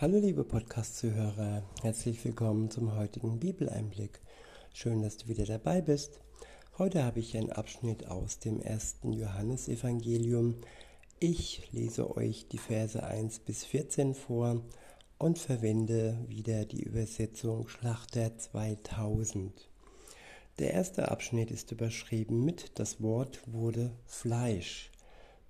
Hallo liebe Podcast-Zuhörer, herzlich willkommen zum heutigen Bibeleinblick. Schön, dass du wieder dabei bist. Heute habe ich einen Abschnitt aus dem ersten Johannesevangelium. Ich lese euch die Verse 1 bis 14 vor und verwende wieder die Übersetzung Schlachter 2000. Der erste Abschnitt ist überschrieben mit Das Wort wurde Fleisch.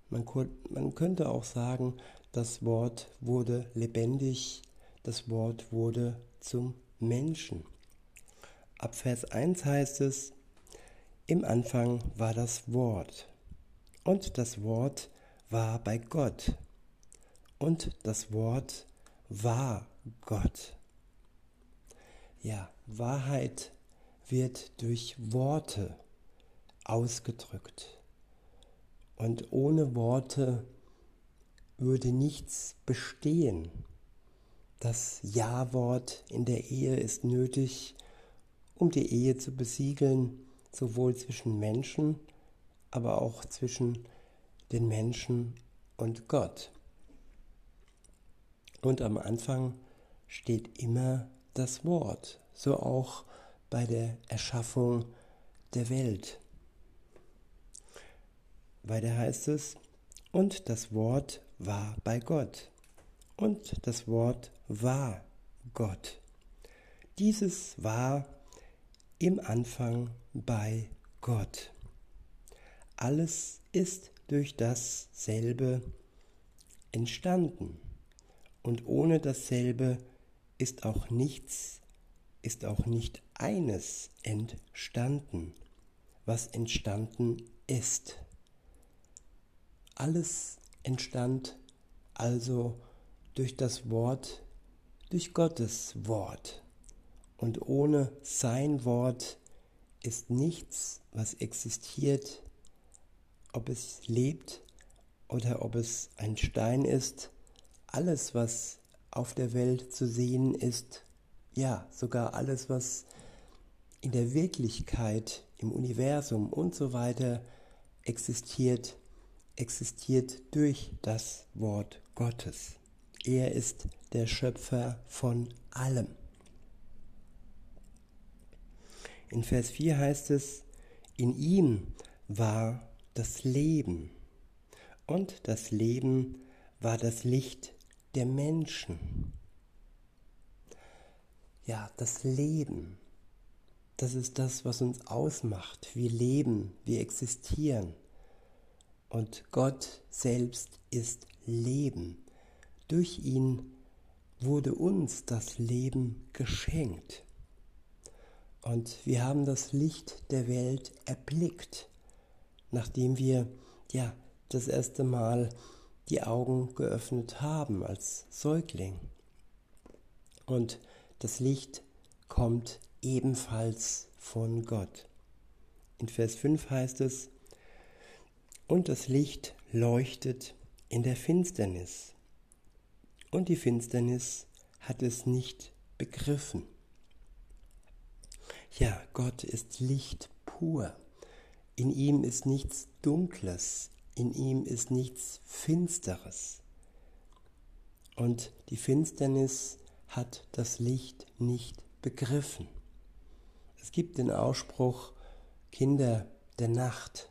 Man, man könnte auch sagen, das Wort wurde lebendig, das Wort wurde zum Menschen. Ab Vers 1 heißt es, im Anfang war das Wort und das Wort war bei Gott und das Wort war Gott. Ja, Wahrheit wird durch Worte ausgedrückt. Und ohne Worte würde nichts bestehen. Das Ja-Wort in der Ehe ist nötig, um die Ehe zu besiegeln, sowohl zwischen Menschen, aber auch zwischen den Menschen und Gott. Und am Anfang steht immer das Wort, so auch bei der Erschaffung der Welt. Weiter heißt es, und das Wort war bei Gott. Und das Wort war Gott. Dieses war im Anfang bei Gott. Alles ist durch dasselbe entstanden. Und ohne dasselbe ist auch nichts, ist auch nicht eines entstanden, was entstanden ist. Alles entstand also durch das Wort, durch Gottes Wort. Und ohne sein Wort ist nichts, was existiert, ob es lebt oder ob es ein Stein ist, alles, was auf der Welt zu sehen ist, ja, sogar alles, was in der Wirklichkeit, im Universum und so weiter existiert, existiert durch das Wort Gottes. Er ist der Schöpfer von allem. In Vers 4 heißt es, in ihm war das Leben und das Leben war das Licht der Menschen. Ja, das Leben, das ist das, was uns ausmacht. Wir leben, wir existieren. Und Gott selbst ist Leben. Durch ihn wurde uns das Leben geschenkt. Und wir haben das Licht der Welt erblickt, nachdem wir ja das erste Mal die Augen geöffnet haben als Säugling. Und das Licht kommt ebenfalls von Gott. In Vers 5 heißt es, und das Licht leuchtet in der Finsternis. Und die Finsternis hat es nicht begriffen. Ja, Gott ist Licht pur. In ihm ist nichts Dunkles, in ihm ist nichts Finsteres. Und die Finsternis hat das Licht nicht begriffen. Es gibt den Ausspruch, Kinder der Nacht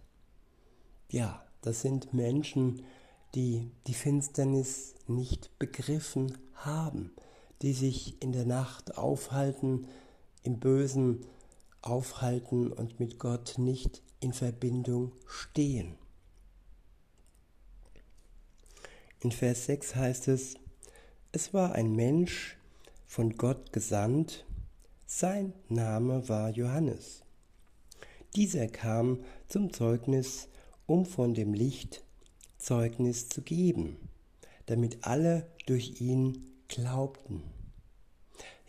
ja, das sind Menschen, die die Finsternis nicht begriffen haben, die sich in der Nacht aufhalten, im Bösen aufhalten und mit Gott nicht in Verbindung stehen. In Vers 6 heißt es, es war ein Mensch von Gott gesandt, sein Name war Johannes. Dieser kam zum Zeugnis um von dem Licht Zeugnis zu geben, damit alle durch ihn glaubten.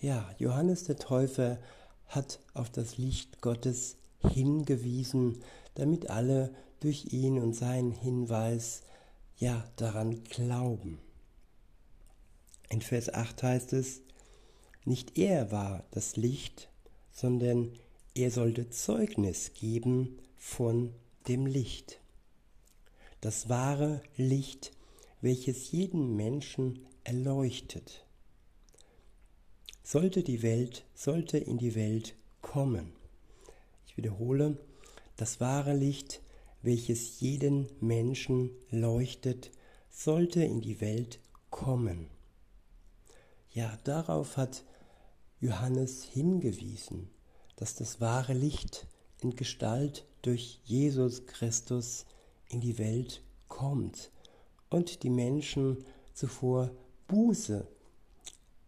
Ja, Johannes der Täufer hat auf das Licht Gottes hingewiesen, damit alle durch ihn und seinen Hinweis ja daran glauben. In Vers 8 heißt es, nicht er war das Licht, sondern er sollte Zeugnis geben von dem Licht das wahre Licht, welches jeden Menschen erleuchtet. sollte die Welt, sollte in die Welt kommen. Ich wiederhole, das wahre Licht, welches jeden Menschen leuchtet, sollte in die Welt kommen. Ja, darauf hat Johannes hingewiesen, dass das wahre Licht in Gestalt durch Jesus Christus in die Welt kommt und die Menschen zuvor Buße,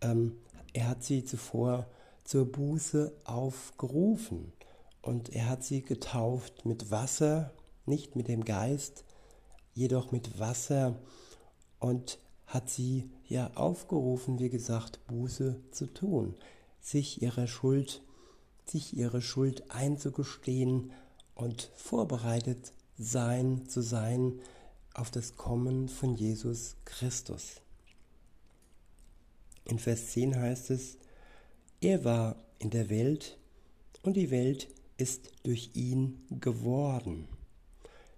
ähm, er hat sie zuvor zur Buße aufgerufen und er hat sie getauft mit Wasser, nicht mit dem Geist, jedoch mit Wasser und hat sie ja aufgerufen, wie gesagt, Buße zu tun, sich ihrer Schuld, sich ihre Schuld einzugestehen und vorbereitet sein zu sein auf das Kommen von Jesus Christus. In Vers 10 heißt es, er war in der Welt und die Welt ist durch ihn geworden.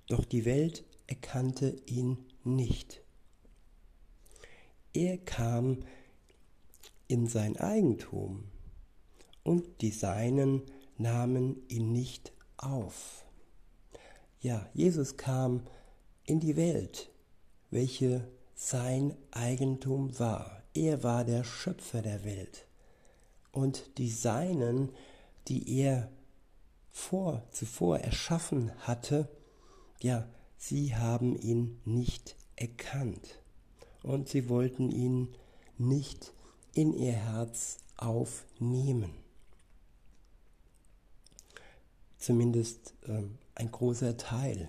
Doch die Welt erkannte ihn nicht. Er kam in sein Eigentum und die Seinen nahmen ihn nicht auf. Ja, Jesus kam in die Welt, welche sein Eigentum war. Er war der Schöpfer der Welt. Und die Seinen, die er vor, zuvor erschaffen hatte, ja, sie haben ihn nicht erkannt und sie wollten ihn nicht in ihr Herz aufnehmen. Zumindest äh, ein großer Teil.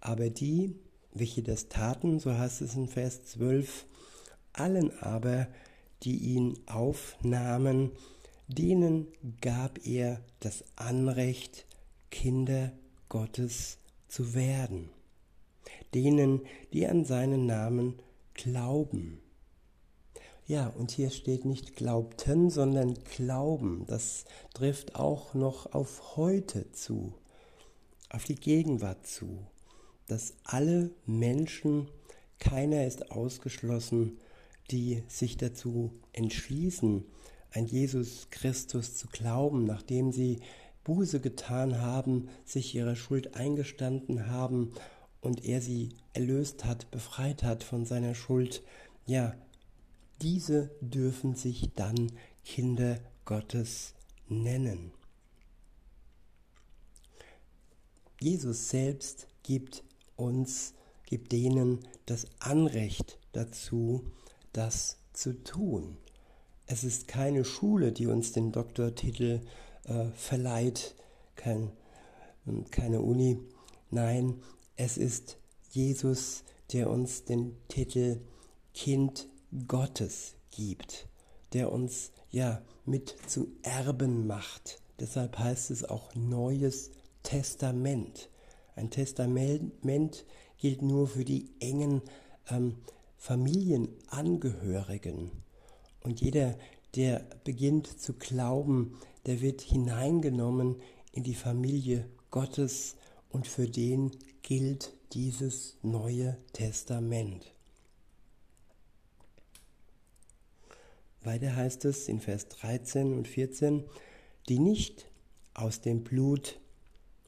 Aber die, welche das taten, so heißt es in Vers 12, allen aber, die ihn aufnahmen, denen gab er das Anrecht, Kinder Gottes zu werden, denen, die an seinen Namen glauben. Ja, und hier steht nicht glaubten, sondern glauben. Das trifft auch noch auf heute zu, auf die Gegenwart zu, dass alle Menschen, keiner ist ausgeschlossen, die sich dazu entschließen, an Jesus Christus zu glauben, nachdem sie Buße getan haben, sich ihrer Schuld eingestanden haben und er sie erlöst hat, befreit hat von seiner Schuld, ja, diese dürfen sich dann Kinder Gottes nennen. Jesus selbst gibt uns, gibt denen das Anrecht dazu, das zu tun. Es ist keine Schule, die uns den Doktortitel äh, verleiht, kein, hm, keine Uni. Nein, es ist Jesus, der uns den Titel Kind Gottes gibt, der uns ja mit zu Erben macht. Deshalb heißt es auch Neues Testament. Ein Testament gilt nur für die engen ähm, Familienangehörigen. Und jeder, der beginnt zu glauben, der wird hineingenommen in die Familie Gottes und für den gilt dieses neue Testament. Weiter heißt es in Vers 13 und 14, die nicht aus dem Blut,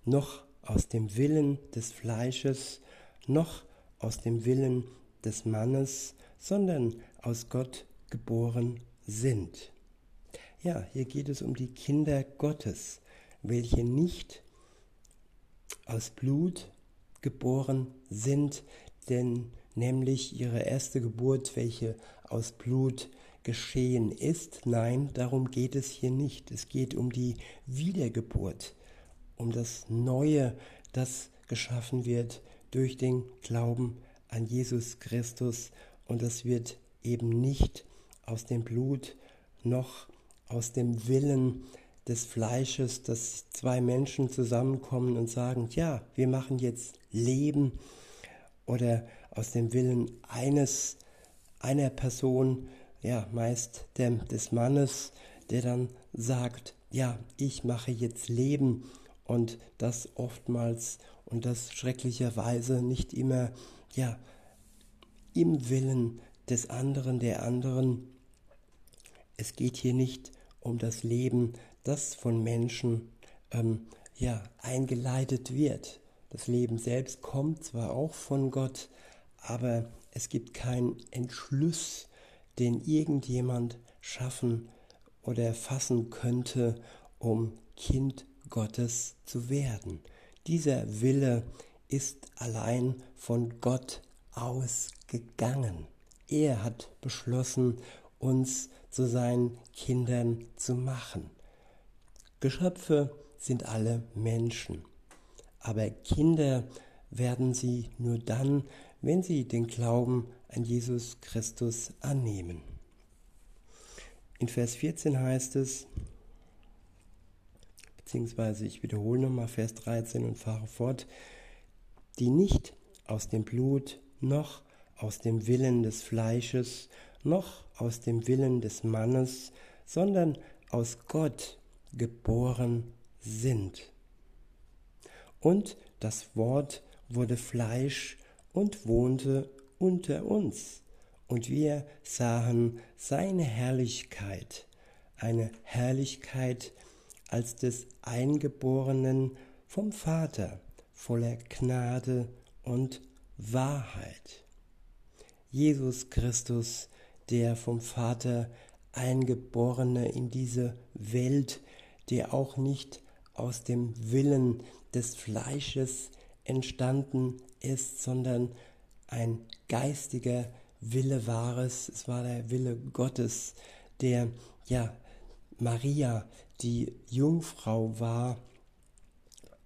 noch aus dem Willen des Fleisches, noch aus dem Willen des Mannes, sondern aus Gott geboren sind. Ja, hier geht es um die Kinder Gottes, welche nicht aus Blut geboren sind, denn nämlich ihre erste Geburt, welche aus Blut geschehen ist. Nein, darum geht es hier nicht. Es geht um die Wiedergeburt, um das Neue, das geschaffen wird durch den Glauben an Jesus Christus. Und das wird eben nicht aus dem Blut noch aus dem Willen des Fleisches, dass zwei Menschen zusammenkommen und sagen, ja, wir machen jetzt Leben. Oder aus dem Willen eines, einer Person, ja, meist der, des Mannes, der dann sagt, ja, ich mache jetzt Leben und das oftmals und das schrecklicherweise nicht immer, ja, im Willen des anderen, der anderen es geht hier nicht um das Leben, das von Menschen ähm, ja, eingeleitet wird. Das Leben selbst kommt zwar auch von Gott, aber es gibt keinen Entschluss, den irgendjemand schaffen oder fassen könnte, um Kind Gottes zu werden. Dieser Wille ist allein von Gott ausgegangen. Er hat beschlossen, uns zu seinen Kindern zu machen. Geschöpfe sind alle Menschen, aber Kinder werden sie nur dann, wenn sie den Glauben an Jesus Christus annehmen. In Vers 14 heißt es, beziehungsweise ich wiederhole nochmal Vers 13 und fahre fort, die nicht aus dem Blut noch aus dem Willen des Fleisches noch aus dem Willen des Mannes, sondern aus Gott geboren sind. Und das Wort wurde Fleisch und wohnte unter uns, und wir sahen seine Herrlichkeit, eine Herrlichkeit als des Eingeborenen vom Vater, voller Gnade und Wahrheit. Jesus Christus, der vom Vater Eingeborene in diese Welt, der auch nicht aus dem Willen des Fleisches entstanden ist, sondern ein geistiger Wille war es. Es war der Wille Gottes, der ja Maria, die Jungfrau war,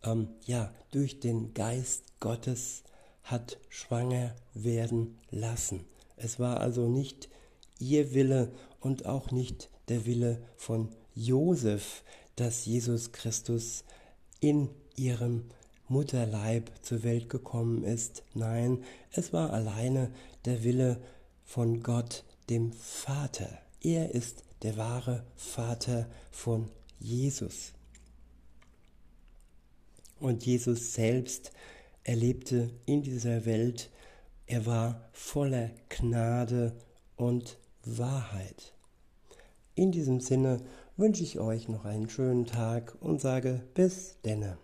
ähm, ja durch den Geist Gottes hat schwanger werden lassen. Es war also nicht ihr Wille und auch nicht der Wille von Josef, dass Jesus Christus in ihrem Mutterleib zur Welt gekommen ist. Nein, es war alleine der Wille von Gott, dem Vater. Er ist der wahre Vater von Jesus. Und Jesus selbst erlebte in dieser Welt, er war voller Gnade und Wahrheit. In diesem Sinne wünsche ich euch noch einen schönen Tag und sage bis denne.